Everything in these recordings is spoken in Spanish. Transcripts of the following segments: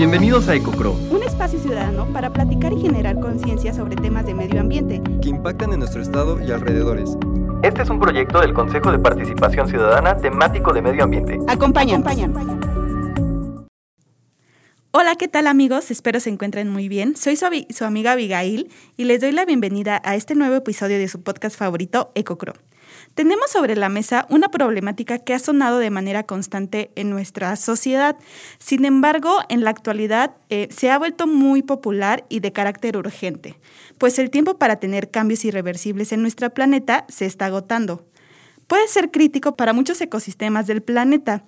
Bienvenidos a EcoCro, un espacio ciudadano para platicar y generar conciencia sobre temas de medio ambiente que impactan en nuestro estado y alrededores. Este es un proyecto del Consejo de Participación Ciudadana temático de medio ambiente. Acompañan. Hola, ¿qué tal amigos? Espero se encuentren muy bien. Soy su, su, amiga Abigail y les doy la bienvenida a este nuevo episodio de su podcast favorito, EcoCro. Tenemos sobre la mesa una problemática que ha sonado de manera constante en nuestra sociedad. Sin embargo, en la actualidad eh, se ha vuelto muy popular y de carácter urgente, pues el tiempo para tener cambios irreversibles en nuestro planeta se está agotando. Puede ser crítico para muchos ecosistemas del planeta.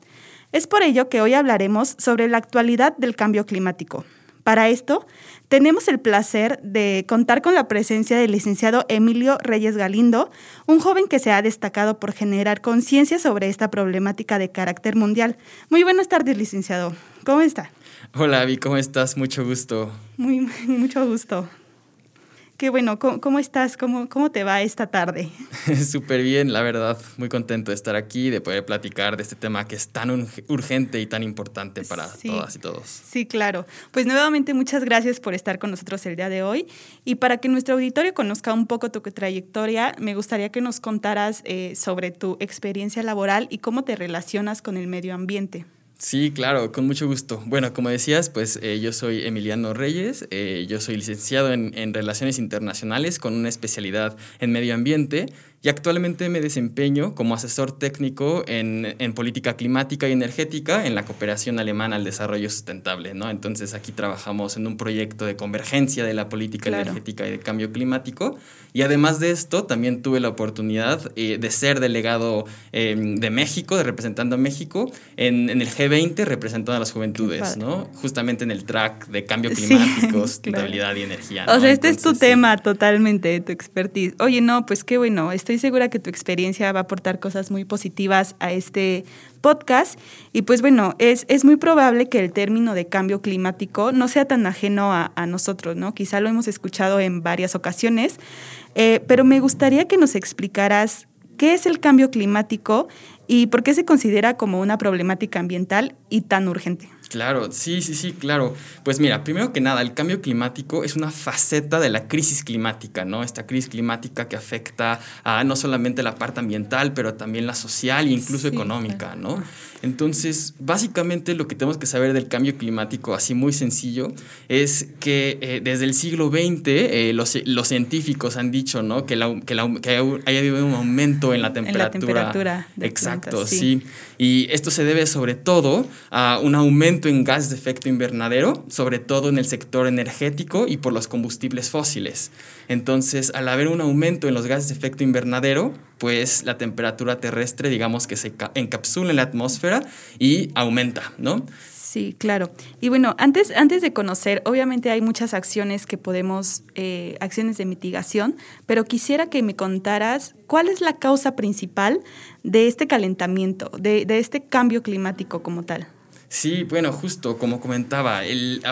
Es por ello que hoy hablaremos sobre la actualidad del cambio climático. Para esto, tenemos el placer de contar con la presencia del licenciado Emilio Reyes Galindo, un joven que se ha destacado por generar conciencia sobre esta problemática de carácter mundial. Muy buenas tardes, licenciado. ¿Cómo está? Hola, Avi, ¿cómo estás? Mucho gusto. Muy, mucho gusto. Qué bueno, ¿cómo, estás? ¿Cómo, ¿Cómo te va esta tarde? Súper bien, la verdad. Muy contento de estar aquí, de poder platicar de este tema que es tan urgente y tan importante para todas y todos. Sí, claro. Pues nuevamente muchas gracias por estar con nosotros el día de hoy. Y para que nuestro auditorio conozca un poco tu trayectoria, me gustaría que nos contaras eh, sobre tu experiencia laboral y cómo te relacionas con el medio ambiente. Sí, claro, con mucho gusto. Bueno, como decías, pues eh, yo soy Emiliano Reyes, eh, yo soy licenciado en, en, Relaciones Internacionales con una especialidad en Medio Ambiente y actualmente me desempeño como asesor técnico en, en, política climática y energética en la cooperación alemana al desarrollo sustentable, ¿no? Entonces aquí trabajamos en un proyecto de convergencia de la política energética y de cambio climático y además de esto también tuve la oportunidad eh, de ser delegado eh, de México, de representando a México en, en, el G20 representando a las juventudes, ¿no? Justamente en el track de cambio climático, sustentabilidad y energía. O sea, este es tu tema totalmente, tu expertise. Oye, no, pues qué bueno, estoy estoy segura que tu experiencia va a aportar cosas muy positivas a este podcast. Y pues bueno, es, es muy probable que el término de cambio climático no sea tan ajeno a, nosotros, ¿no? Quizá lo hemos escuchado en varias ocasiones, eh, pero me gustaría que nos explicaras qué es el cambio climático y por qué se considera como una problemática ambiental y tan urgente. Claro, sí, sí, sí, claro. Pues mira, primero que nada, el cambio climático es una faceta de la crisis climática, ¿no? Esta crisis climática que afecta a no solamente la parte ambiental, pero también la social e incluso económica, ¿no? Entonces, básicamente lo que tenemos que saber del cambio climático, así muy sencillo, es que eh, desde el siglo XX eh, los, los, científicos han dicho, ¿no? Que, la, que, la, que haya habido un aumento en la temperatura. En la temperatura. Exacto, sí. Y esto se debe sobre todo a un aumento en gases de efecto invernadero, sobre todo en el sector energético y por los combustibles fósiles. Entonces, al haber un aumento en los gases de efecto invernadero, pues la temperatura terrestre, digamos que se encapsula en la atmósfera y aumenta, ¿no? Sí, claro. Y bueno, antes, antes de conocer, obviamente hay muchas acciones que podemos, eh, acciones de mitigación, pero quisiera que me contaras cuál es la causa principal de este calentamiento, de, de este cambio climático como tal. Sí, bueno, justo como comentaba, el,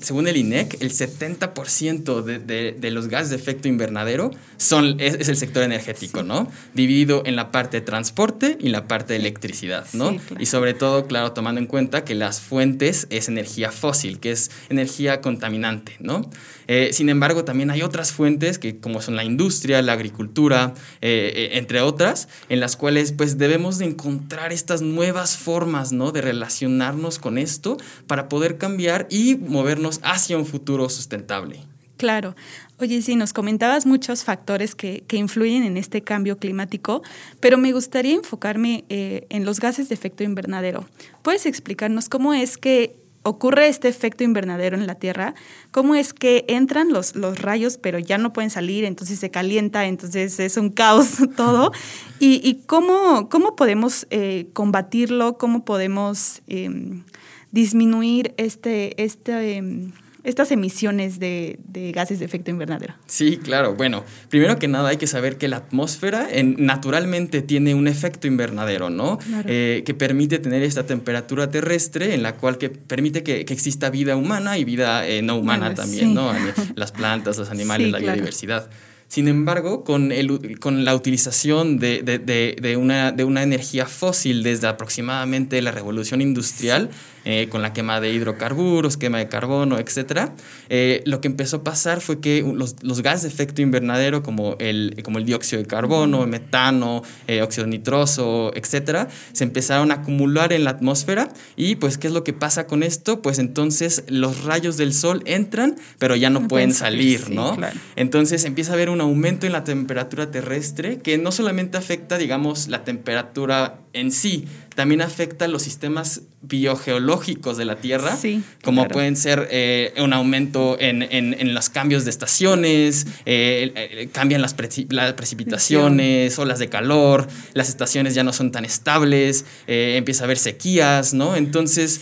según el INEC, el 70% de, de, de, los gases de efecto invernadero son, es, el sector energético, ¿no? Dividido en la parte de transporte y la parte de electricidad, ¿no? Y sobre todo, claro, tomando en cuenta que las fuentes es energía fósil, que es energía contaminante, ¿no? Eh, sin embargo, también hay otras fuentes que como son la industria, la agricultura, eh, eh, entre otras, en las cuales pues debemos de encontrar estas nuevas formas, ¿no? De relación con esto para poder cambiar y movernos hacia un futuro sustentable. Claro. Oye, sí, nos comentabas muchos factores que, influyen en este cambio climático, pero me gustaría enfocarme eh, en los gases de efecto invernadero. ¿Puedes explicarnos cómo es que ocurre este efecto invernadero en la Tierra, cómo es que entran los, los rayos, pero ya no pueden salir, entonces se calienta, entonces es un caos todo, y, cómo, cómo, podemos eh, combatirlo, cómo podemos em, disminuir este, este em, estas emisiones de, gases de efecto invernadero? Sí, claro. Bueno, primero que nada hay que saber que la atmósfera naturalmente tiene un efecto invernadero, ¿no? Eh, que permite tener esta temperatura terrestre en la cual que permite que, exista vida humana y vida eh, no humana también, ¿no? Las plantas, los animales, la biodiversidad. Sin embargo, con, el, con la utilización de, de, de, una, de una energía fósil desde aproximadamente la revolución industrial, eh, con la quema de hidrocarburos, quema de carbono, etc., eh, lo que empezó a pasar fue que los, los, gases de efecto invernadero como el, como el dióxido de carbono, metano, eh, óxido nitroso, etc., se empezaron a acumular en la atmósfera y pues ¿qué es lo que pasa con esto? Pues entonces los rayos del sol entran, pero ya no, pueden salir, ¿no? Entonces empieza a haber un aumento en la temperatura terrestre que no solamente afecta, digamos, la temperatura en sí, también afecta los sistemas biogeológicos de la Tierra, como pueden ser eh, un aumento en, en, los cambios de estaciones, eh, eh, cambian las, precipitaciones, olas de calor, las estaciones ya no son tan estables, empieza a haber sequías, ¿no? Entonces,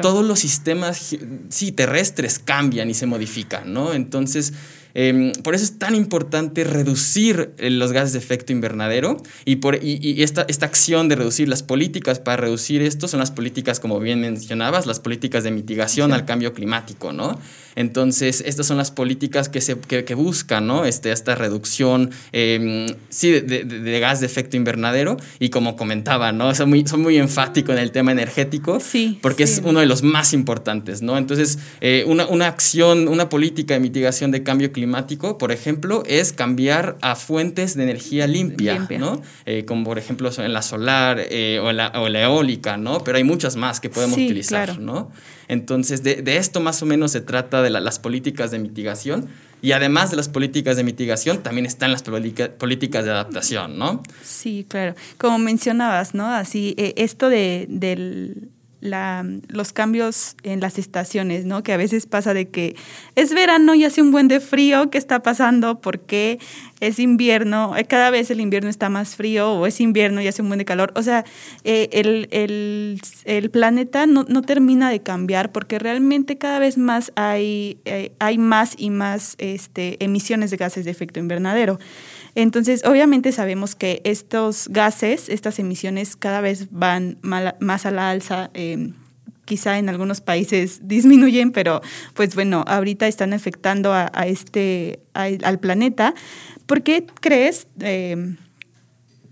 todos los sistemas sí, terrestres cambian y se modifican, ¿no? Entonces, Em, por eso es tan importante reducir eh, los gases de efecto invernadero y, por, y, esta, esta acción de reducir las políticas para reducir esto son las políticas, como bien mencionabas, las políticas de mitigación al cambio climático, ¿no? Entonces, estas son las políticas que, se, que, buscan, ¿no? Este, esta reducción, em, sí, de, de, gas de efecto invernadero y como comentaba, ¿no? Son muy, son muy enfático en el tema energético sí, porque es uno de los más importantes, ¿no? Entonces, eh, una, una acción, una política de mitigación de cambio climático climático, por ejemplo, es cambiar a fuentes de energía limpia, ¿no? Eh, como por ejemplo en la solar eh, o, la, o, la, eólica, ¿no? Pero hay muchas más que podemos utilizar, ¿no? Entonces, de, de, esto más o menos se trata de las políticas de mitigación. Y además de las políticas de mitigación, también están las políticas de adaptación, ¿no? Sí, claro. Como mencionabas, ¿no? Así, eh, esto de, del la, los cambios en las estaciones, ¿no? Que a veces pasa de que es verano y hace un buen de frío, ¿qué está pasando? ¿Por qué es invierno? Eh, cada vez el invierno está más frío o es invierno y hace un buen de calor. O sea, eh, el, el, el, planeta no, no, termina de cambiar porque realmente cada vez más hay, eh, hay más y más este, emisiones de gases de efecto invernadero. Entonces, obviamente sabemos que estos gases, estas emisiones cada vez van más a la alza. Em, quizá en algunos países disminuyen, pero pues bueno, ahorita están afectando a, este, al planeta. ¿Por qué crees?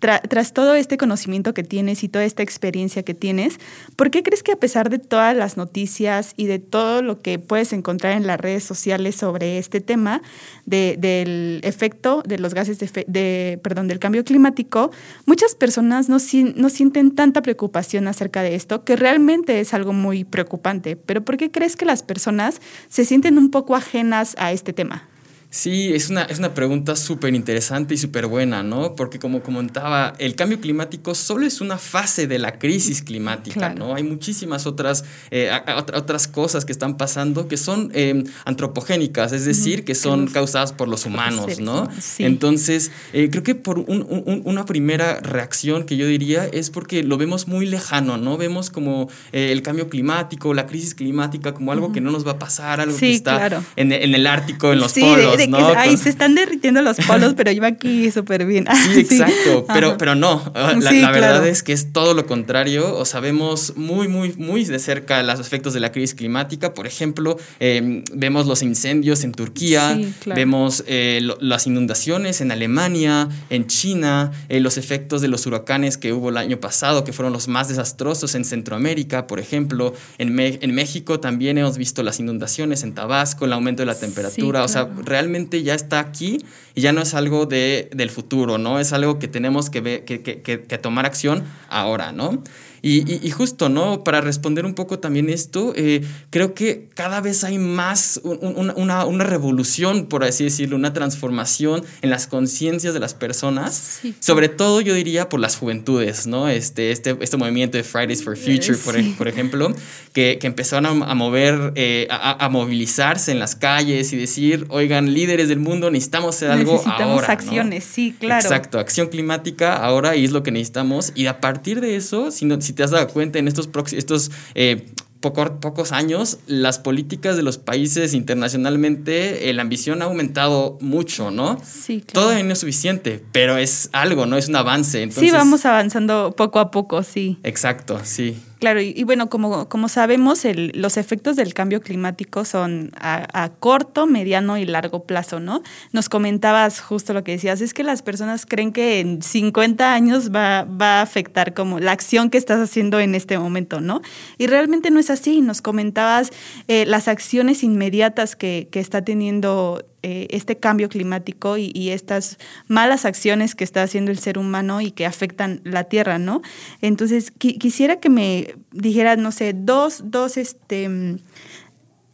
Em, tras todo este conocimiento que tienes y toda esta experiencia que tienes, ¿por qué crees que a pesar de todas las noticias y de todo lo que puedes encontrar en las redes sociales sobre este tema del efecto de los gases de, perdón, del cambio climático, muchas personas no, no sienten tanta preocupación acerca de esto, que realmente es algo muy preocupante? Pero ¿por qué crees que las personas se sienten un poco ajenas a este tema? Sí, es una, es una pregunta súper interesante y súper buena, ¿no? Porque como comentaba, el cambio climático solo es una fase de la crisis climática, ¿no? Hay muchísimas otras, eh, otras cosas que están pasando que son em, antropogénicas, es decir, que son causadas por los humanos, ¿no? Entonces, eh, creo que por una primera reacción que yo diría es porque lo vemos muy lejano, ¿no? Vemos como eh, el cambio climático, la crisis climática como algo que no nos va a pasar, algo que está en, en, el Ártico, en los polos ahí se están derritiendo los polos, pero yo aquí súper bien. Sí, exacto, pero, pero no, la, verdad es que es todo lo contrario, o sabemos muy, muy, muy de cerca los efectos de la crisis climática, por ejemplo, em, vemos los incendios en Turquía, vemos eh, las inundaciones en Alemania, en China, eh, los efectos de los huracanes que hubo el año pasado, que fueron los más desastrosos en Centroamérica, por ejemplo, en, en México también hemos visto las inundaciones en Tabasco, el aumento de la temperatura, o sea, realmente ya está aquí y ya no es algo de, del futuro, ¿no? Es algo que tenemos que, que, que, que tomar acción ahora, ¿no? Y, justo, ¿no? Para responder un poco también esto, eh, creo que cada vez hay más una, una, revolución, por así decirlo, una transformación en las conciencias de las personas, sobre todo yo diría por las juventudes, ¿no? Este, este, este movimiento de Fridays for Future, por, por, ejemplo, que, que empezaron a, mover, eh, a, movilizarse en las calles y decir, oigan, líderes del mundo, necesitamos hacer algo necesitamos acciones, sí, claro. Exacto, acción climática ahora y es lo que necesitamos. Y a partir de eso, si, no, si te has dado cuenta en estos, estos eh, pocos años, las políticas de los países internacionalmente, eh, la ambición ha aumentado mucho, ¿no? Sí, claro. Todavía no es suficiente, pero es algo, ¿no? Es un avance. sí, vamos avanzando poco a poco, sí. Exacto, sí. Claro, y, bueno, como, como sabemos, el, los efectos del cambio climático son a, corto, mediano y largo plazo, ¿no? Nos comentabas justo lo que decías, es que las personas creen que en 50 años va, va a afectar como la acción que estás haciendo en este momento, ¿no? Y realmente no es así. Nos comentabas eh, las acciones inmediatas que, que está teniendo eh, este cambio climático y, estas malas acciones que está haciendo el ser humano y que afectan la tierra, ¿no? Entonces, quisiera que me dijeras, no sé, dos, dos este,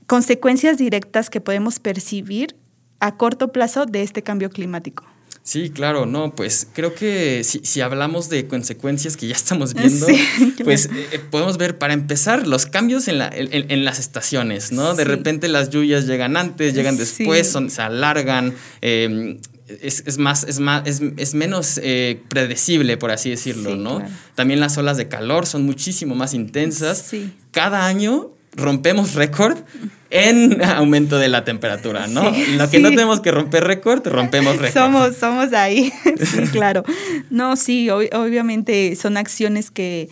consecuencias directas que podemos percibir a corto plazo de este cambio climático. Sí, claro, no, pues creo que si, hablamos de consecuencias que ya estamos viendo, pues eh, eh, podemos ver para empezar los cambios en, la, en, las estaciones, ¿no? De repente las lluvias llegan antes, llegan después, son, se alargan. Em, es, más, es, más es, menos eh, predecible, por así decirlo, ¿no? También las olas de calor son muchísimo más intensas. Cada año rompemos récord en aumento de la temperatura, ¿no? Lo que no tenemos que romper récord, rompemos récord. Somos, somos ahí, sí, claro. No, sí, obviamente son acciones que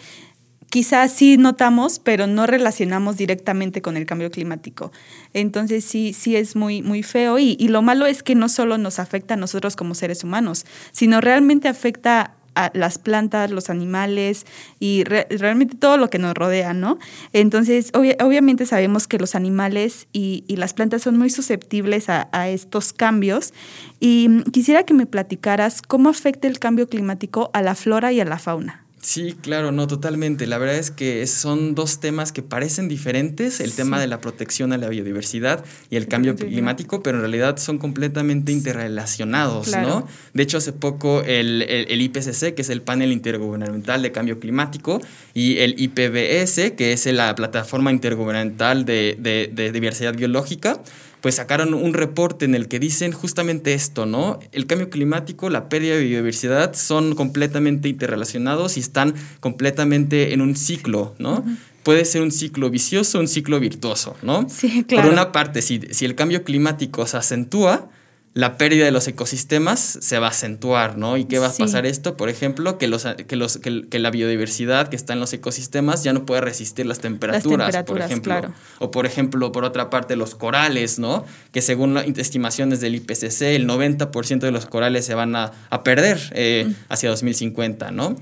quizás sí notamos, pero no relacionamos directamente con el cambio climático. Entonces sí, sí es muy, muy feo y, y lo malo es que no solo nos afecta a nosotros como seres humanos, sino realmente afecta las plantas, los animales y realmente todo lo que nos rodea, ¿no? Entonces, obviamente sabemos que los animales y, las plantas son muy susceptibles a, estos cambios y quisiera que me platicaras cómo afecta el cambio climático a la flora y a la fauna. Sí, claro, no, totalmente. La verdad es que son dos temas que parecen diferentes, el tema de la protección a la biodiversidad y el cambio climático, pero en realidad son completamente interrelacionados, ¿no? De hecho, hace poco el, el, IPCC, que es el panel intergubernamental de cambio climático, y el IPBS, que es la plataforma intergubernamental de, de, de diversidad biológica, pues sacaron un reporte en el que dicen justamente esto, ¿no? El cambio climático, la pérdida de biodiversidad son completamente interrelacionados y están completamente en un ciclo, ¿no? Puede ser un ciclo vicioso, un ciclo virtuoso, ¿no? Sí, claro. Por una parte, si, si el cambio climático se acentúa, la pérdida de los ecosistemas se va a acentuar, ¿no? ¿Y qué va a pasar esto? Por ejemplo, que, los, que, los, que, la biodiversidad que está en los ecosistemas ya no puede resistir las temperaturas, por ejemplo. O por ejemplo, por otra parte, los corales, ¿no? Que según las estimaciones del IPCC, el 90% de los corales se van a, perder eh, mm. hacia 2050, ¿no?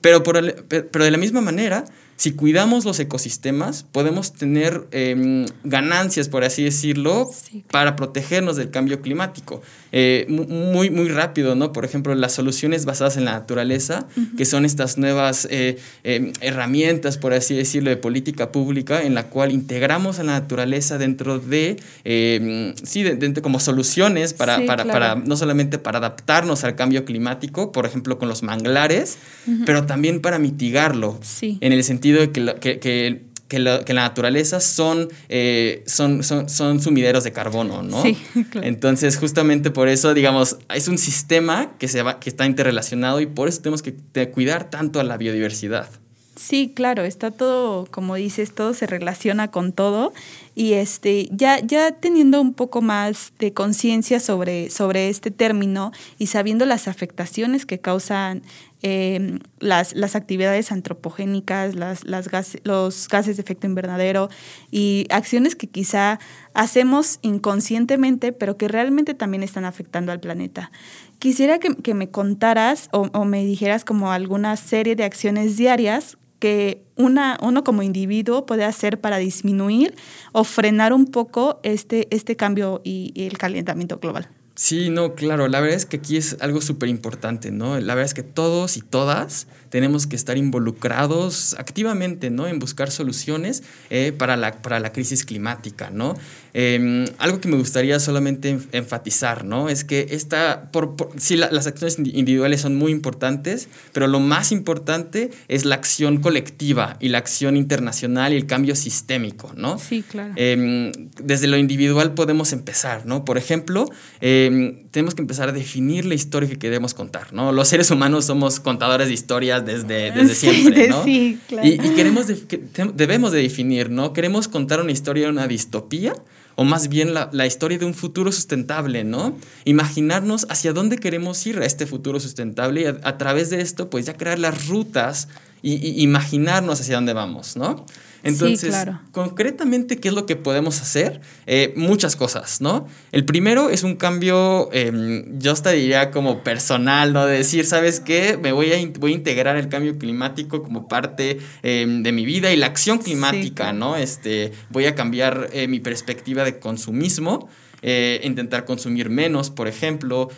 Pero, por pero de la misma manera, si cuidamos los ecosistemas, podemos tener em, ganancias, por así decirlo, para protegernos del cambio climático. Eh, muy, muy rápido, ¿no? Por ejemplo, las soluciones basadas en la naturaleza, que son estas nuevas eh, em, herramientas, por así decirlo, de política pública, en la cual integramos a la naturaleza dentro de, em, sí, dentro como soluciones para, para, para, no solamente para adaptarnos al cambio climático, por ejemplo, con los manglares, pero también para mitigarlo. En el sentido de que, que, que, la, naturaleza son, eh, son, son, son, sumideros de carbono, ¿no? Sí, Entonces, justamente por eso, digamos, es un sistema que, se va, que está interrelacionado y por eso tenemos que cuidar tanto a la biodiversidad. Sí, claro, está todo, como dices, todo se relaciona con todo y este, ya, ya teniendo un poco más de conciencia sobre, sobre este término y sabiendo las afectaciones que causan Em, las, las, actividades antropogénicas, las, las los gases de efecto invernadero y acciones que quizá hacemos inconscientemente, pero que realmente también están afectando al planeta. Quisiera que, que me contaras o, o, me dijeras como alguna serie de acciones diarias que una, uno como individuo puede hacer para disminuir o frenar un poco este, este cambio y el calentamiento global. Sí, no, claro, la verdad es que aquí es algo súper importante, ¿no? La verdad es que todos y todas tenemos que estar involucrados activamente, ¿no? En buscar soluciones eh, para, la, para la crisis climática, ¿no? Em, algo que me gustaría solamente enfatizar, ¿no? Es que esta, por, sí, las acciones individuales son muy importantes, pero lo más importante es la acción colectiva y la acción internacional y el cambio sistémico, ¿no? Sí, claro. Em, desde lo individual podemos empezar, ¿no? Por ejemplo, em, tenemos que empezar a definir la historia que queremos contar, ¿no? Los seres humanos somos contadores de historias desde, desde siempre, ¿no? Sí, claro. Y, queremos debemos de definir, ¿no? ¿Queremos contar una historia de una distopía? O más bien la, la, historia de un futuro sustentable, ¿no? Imaginarnos hacia dónde queremos ir a este futuro sustentable y a, través de esto, pues ya crear las rutas y, y imaginarnos hacia dónde vamos, ¿no? Entonces, concretamente, ¿qué es lo que podemos hacer? Eh, muchas cosas, ¿no? El primero es un cambio, em, yo hasta diría como personal, ¿no? De decir, ¿sabes qué? Me voy a, voy a integrar el cambio climático como parte em, de mi vida y la acción climática, ¿no? Este, voy a cambiar eh, mi perspectiva de consumismo. Eh, intentar consumir menos, por ejemplo,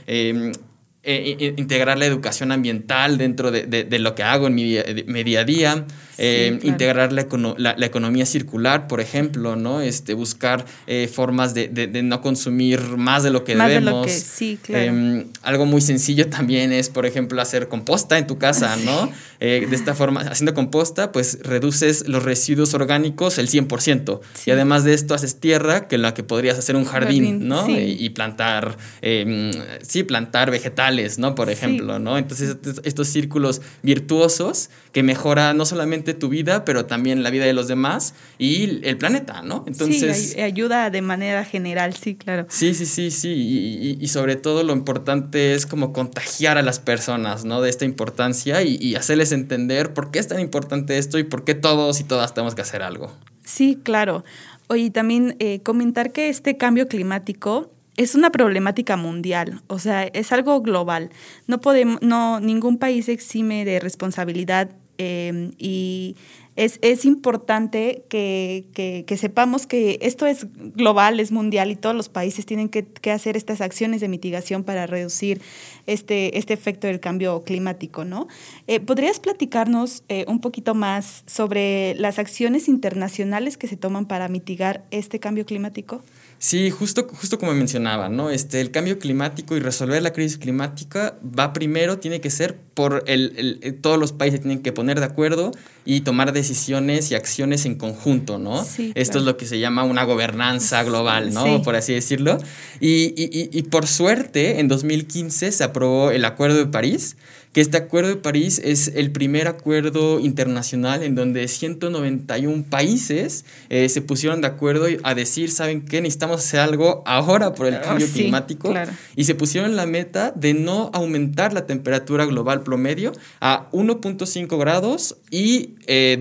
em, integrar la educación ambiental dentro de, de, lo que hago en mi, mi día a día, eh, integrar la, la, economía circular, por ejemplo, ¿no? Este, buscar eh, formas de, de, no consumir más de lo que debemos. sí, claro. Em, algo muy sencillo también es, por ejemplo, hacer composta en tu casa, ¿no? Eh, de esta forma, haciendo composta, pues reduces los residuos orgánicos el 100%. Y además de esto, haces tierra que la que podrías hacer un jardín, ¿no? Y, plantar, em, sí, plantar vegetales, ¿no? Por ejemplo, ¿no? Entonces, estos círculos virtuosos que mejora no solamente tu vida, pero también la vida de los demás y el planeta, ¿no? Entonces... Sí, ayuda de manera general, sí, claro. Sí, sí, sí, sí. Y, y, sobre todo lo importante es como contagiar a las personas, ¿no? De esta importancia y, y hacerles entender por qué es tan importante esto y por qué todos y todas tenemos que hacer algo. Sí, claro. Oye, también eh, comentar que este cambio climático es una problemática mundial, o sea, es algo global. No podemos, no, ningún país exime de responsabilidad Em, y es, es importante que, que, sepamos que esto es global, es mundial y todos los países tienen que, que hacer estas acciones de mitigación para reducir este, este efecto del cambio climático. ¿no? Eh, ¿Podrías platicarnos eh, un poquito más sobre las acciones internacionales que se toman para mitigar este cambio climático? Sí, justo, justo como mencionaba, ¿no? Este, el cambio climático y resolver la crisis climática va primero, tiene que ser por el, el, todos los países tienen que poner de acuerdo y tomar decisiones y acciones en conjunto, ¿no? Esto es lo que se llama una gobernanza global, ¿no? Por así decirlo. Y, y, y por suerte, en 2015 se aprobó el Acuerdo de París, que este Acuerdo de París es el primer acuerdo internacional en donde 191 países eh, se pusieron de acuerdo a decir, ¿saben qué? Necesitamos hacer algo ahora por el oh, cambio climático. Y se pusieron la meta de no aumentar la temperatura global promedio a 1.5 grados y 2, eh,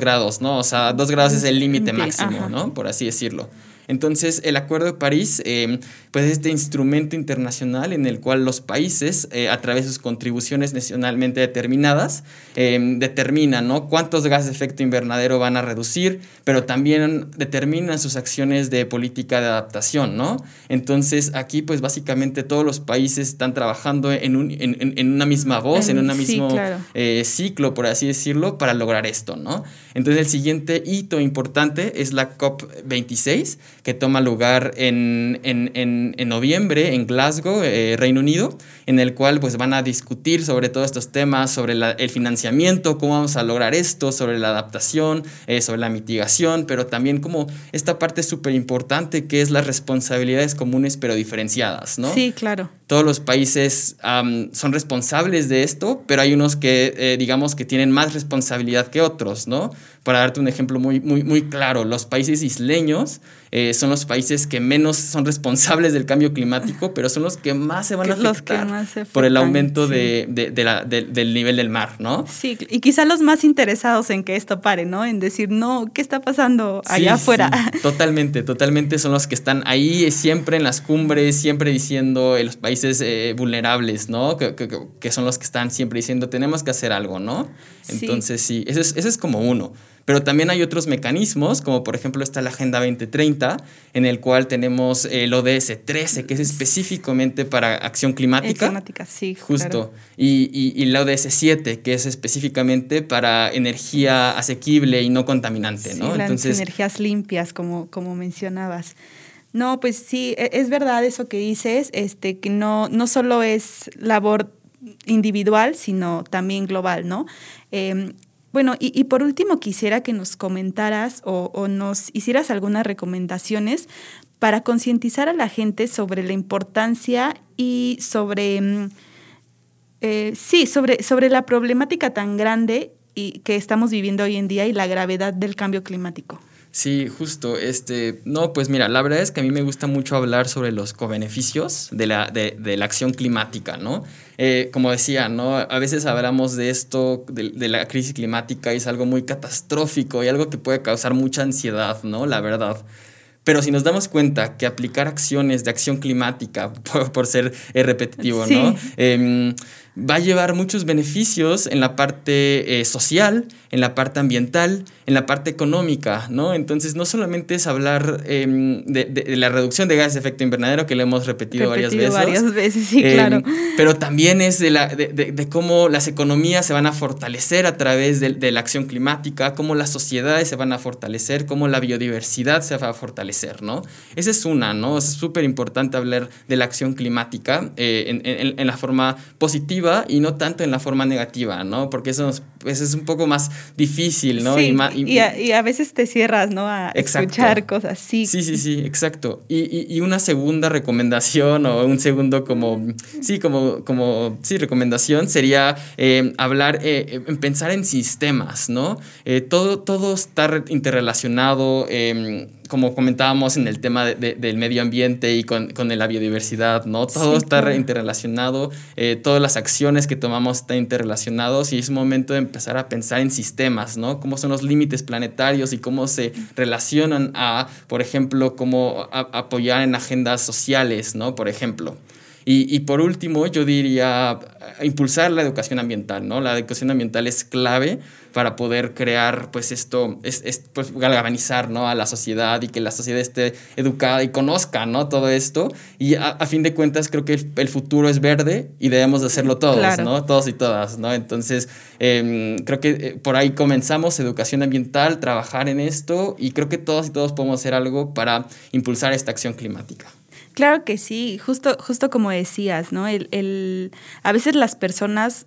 grados, ¿no? O sea, 2 grados es el límite máximo, ¿no? Por así decirlo. Entonces, el Acuerdo de París, eh, pues es este instrumento internacional en el cual los países, eh, a través de sus contribuciones nacionalmente determinadas, eh, determinan ¿no? cuántos gases de efecto invernadero van a reducir, pero también determinan sus acciones de política de adaptación, ¿no? Entonces, aquí, pues básicamente todos los países están trabajando en, un, en, en una misma voz, en, un mismo ciclo, por así decirlo, para lograr esto, ¿no? Entonces, el siguiente hito importante es la COP26, que toma lugar en, en, en noviembre en Glasgow, eh, Reino Unido, en el cual pues van a discutir sobre todos estos temas, sobre el financiamiento, cómo vamos a lograr esto, sobre la adaptación, eh, sobre la mitigación, pero también como esta parte súper importante que es las responsabilidades comunes pero diferenciadas, ¿no? Sí, claro. Todos los países son responsables de esto, pero hay unos que eh, digamos que tienen más responsabilidad que otros, ¿no? Para darte un ejemplo muy, muy, muy claro, los países isleños eh, son los países que menos son responsables del cambio climático, pero son los que más se van a afectar por el aumento de, de, la, del nivel del mar, ¿no? Sí, y quizá los más interesados en que esto pare, ¿no? En decir, no, ¿qué está pasando allá afuera? totalmente, totalmente son los que están ahí siempre en las cumbres, siempre diciendo en los países eh, vulnerables, ¿no? Que, que, que, son los que están siempre diciendo, tenemos que hacer algo, ¿no? Entonces, sí, ese, es, ese es como uno. Pero también hay otros mecanismos, como por ejemplo está la Agenda 2030, en el cual tenemos el ODS 13, que es específicamente para acción climática. Climática, sí. Justo. Y, y, y, la ODS 7, que es específicamente para energía asequible y no contaminante, ¿no? Las energías limpias, como, como mencionabas. No, pues sí, e, es verdad eso que dices, este, que no, no solo es labor individual, sino también global, ¿no? Eh, bueno, y, por último quisiera que nos comentaras o, nos hicieras algunas recomendaciones para concientizar a la gente sobre la importancia y sobre, mm, eh, sí, sobre, sobre la problemática tan grande y que estamos viviendo hoy en día y la gravedad del cambio climático. Sí, justo. Este, no, pues mira, la verdad es que a mí me gusta mucho hablar sobre los cobeneficios de la, de, de la acción climática, ¿no? Eh, como decía, ¿no? A veces hablamos de esto, de, de, la crisis climática, y es algo muy catastrófico y algo que puede causar mucha ansiedad, ¿no? La verdad. Pero si nos damos cuenta que aplicar acciones de acción climática, por, por ser repetitivo, sí. ¿no? Eh, va a llevar muchos beneficios en la parte eh, social, en la parte ambiental, en la parte económica, ¿no? Entonces, no solamente es hablar eh, de, de, la reducción de gases de efecto invernadero, que lo hemos repetido, repetido varias varias veces. veces, sí, eh, claro. Pero también es de, la, de, de, cómo las economías se van a fortalecer a través de, la acción climática, cómo las sociedades se van a fortalecer, cómo la biodiversidad se va a fortalecer, ¿no? Esa es una, ¿no? Es súper importante hablar de la acción climática eh, en, en, en la forma positiva y no tanto en la forma negativa, ¿no? Porque eso, pues, es un poco más difícil, ¿no? Sí, y, más, y, y, a, y, a, veces te cierras, ¿no? A exacto. escuchar cosas, sí. Sí, sí, sí, exacto. Y, y, una segunda recomendación o un segundo como, sí, como, como, sí, recomendación sería eh, hablar, eh, pensar en sistemas, ¿no? Eh, todo, todo está interrelacionado. Eh, como comentábamos en el tema de, de, del medio ambiente y con, con, la biodiversidad, ¿no? Todo sí, está claro. interrelacionado, eh, todas las acciones que tomamos están interrelacionados y es momento de empezar a pensar en sistemas, ¿no? Cómo son los límites planetarios y cómo se relacionan a, por ejemplo, cómo apoyar en agendas sociales, ¿no? Por ejemplo. Y, por último, yo diría impulsar la educación ambiental, ¿no? La educación ambiental es clave para poder crear, pues esto, es, es pues, galvanizar, ¿no? A la sociedad y que la sociedad esté educada y conozca, ¿no? Todo esto. Y a, a fin de cuentas, creo que el, el, futuro es verde y debemos de hacerlo todos, claro. ¿no? Todos y todas, ¿no? Entonces, eh, creo que eh, por ahí comenzamos educación ambiental, trabajar en esto y creo que todos y todos podemos hacer algo para impulsar esta acción climática. Claro que sí, justo, justo como decías, ¿no? El, el, a veces las personas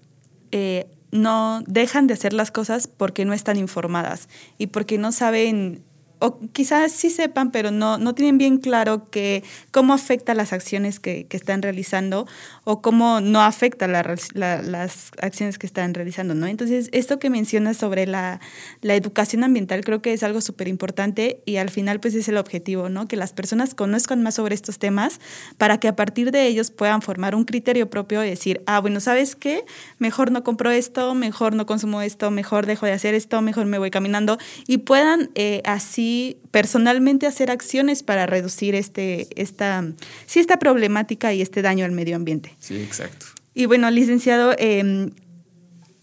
eh, no dejan de hacer las cosas porque no están informadas y porque no saben o quizás sí sepan, pero no, no tienen bien claro que, cómo afecta las acciones que, que están realizando o cómo no afecta la, la, las acciones que están realizando, ¿no? Entonces, esto que mencionas sobre la, la educación ambiental creo que es algo súper importante y al final pues es el objetivo, ¿no? Que las personas conozcan más sobre estos temas para que a partir de ellos puedan formar un criterio propio y decir, ah, bueno, ¿sabes qué? Mejor no compro esto, mejor no consumo esto, mejor dejo de hacer esto, mejor me voy caminando y puedan eh, así personalmente hacer acciones para reducir este, esta, sí, esta problemática y este daño al medio ambiente. Sí, exacto. Y bueno, licenciado, eh,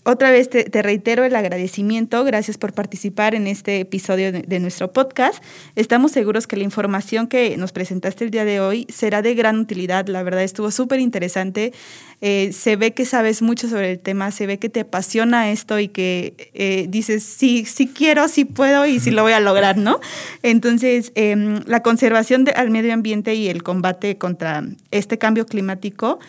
otra vez te, te, reitero el agradecimiento, gracias por participar en este episodio de, de, nuestro podcast. Estamos seguros que la información que nos presentaste el día de hoy será de gran utilidad, la verdad estuvo súper interesante. Eh, se ve que sabes mucho sobre el tema, se ve que te apasiona esto y que eh, dices, sí, sí quiero, sí puedo y sí lo voy a lograr, ¿no? Entonces, eh, la conservación de, al medio ambiente y el combate contra este cambio climático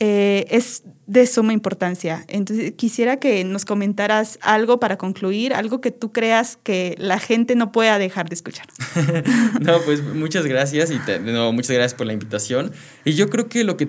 eh, es de suma importancia. Entonces, quisiera que nos comentaras algo para concluir, algo que tú creas que la gente no pueda dejar de escuchar. no, pues muchas gracias y te, no, muchas gracias por la invitación. Y yo creo que lo que,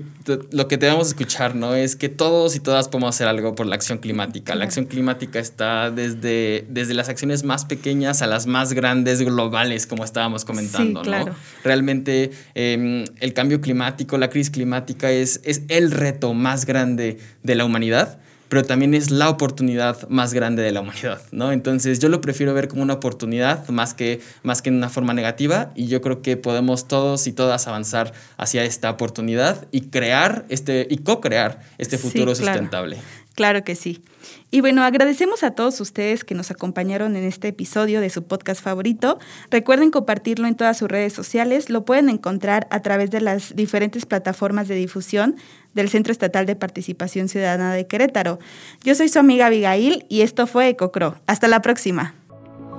lo que debemos escuchar, ¿no? Es que todos y todas podemos hacer algo por la acción climática. Claro. La acción climática está desde, desde las acciones más pequeñas a las más grandes globales, como estábamos comentando, sí, claro. ¿no? Realmente eh, el cambio climático, la crisis climática es, es el reto más grande de, la humanidad, pero también es la oportunidad más grande de la humanidad, ¿no? Entonces yo lo prefiero ver como una oportunidad más que, más que en una forma negativa y yo creo que podemos todos y todas avanzar hacia esta oportunidad y crear este, y co-crear este futuro sí, claro. sustentable. Claro que sí. Y bueno, agradecemos a todos ustedes que nos acompañaron en este episodio de su podcast favorito. Recuerden compartirlo en todas sus redes sociales. Lo pueden encontrar a través de las diferentes plataformas de difusión del Centro Estatal de Participación Ciudadana de Querétaro. Yo soy su amiga Abigail y esto fue EcoCro. Hasta la próxima.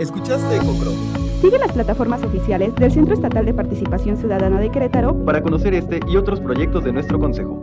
¿Escuchaste EcoCro? Sigue las plataformas oficiales del Centro Estatal de Participación Ciudadana de Querétaro para conocer este y otros proyectos de nuestro consejo.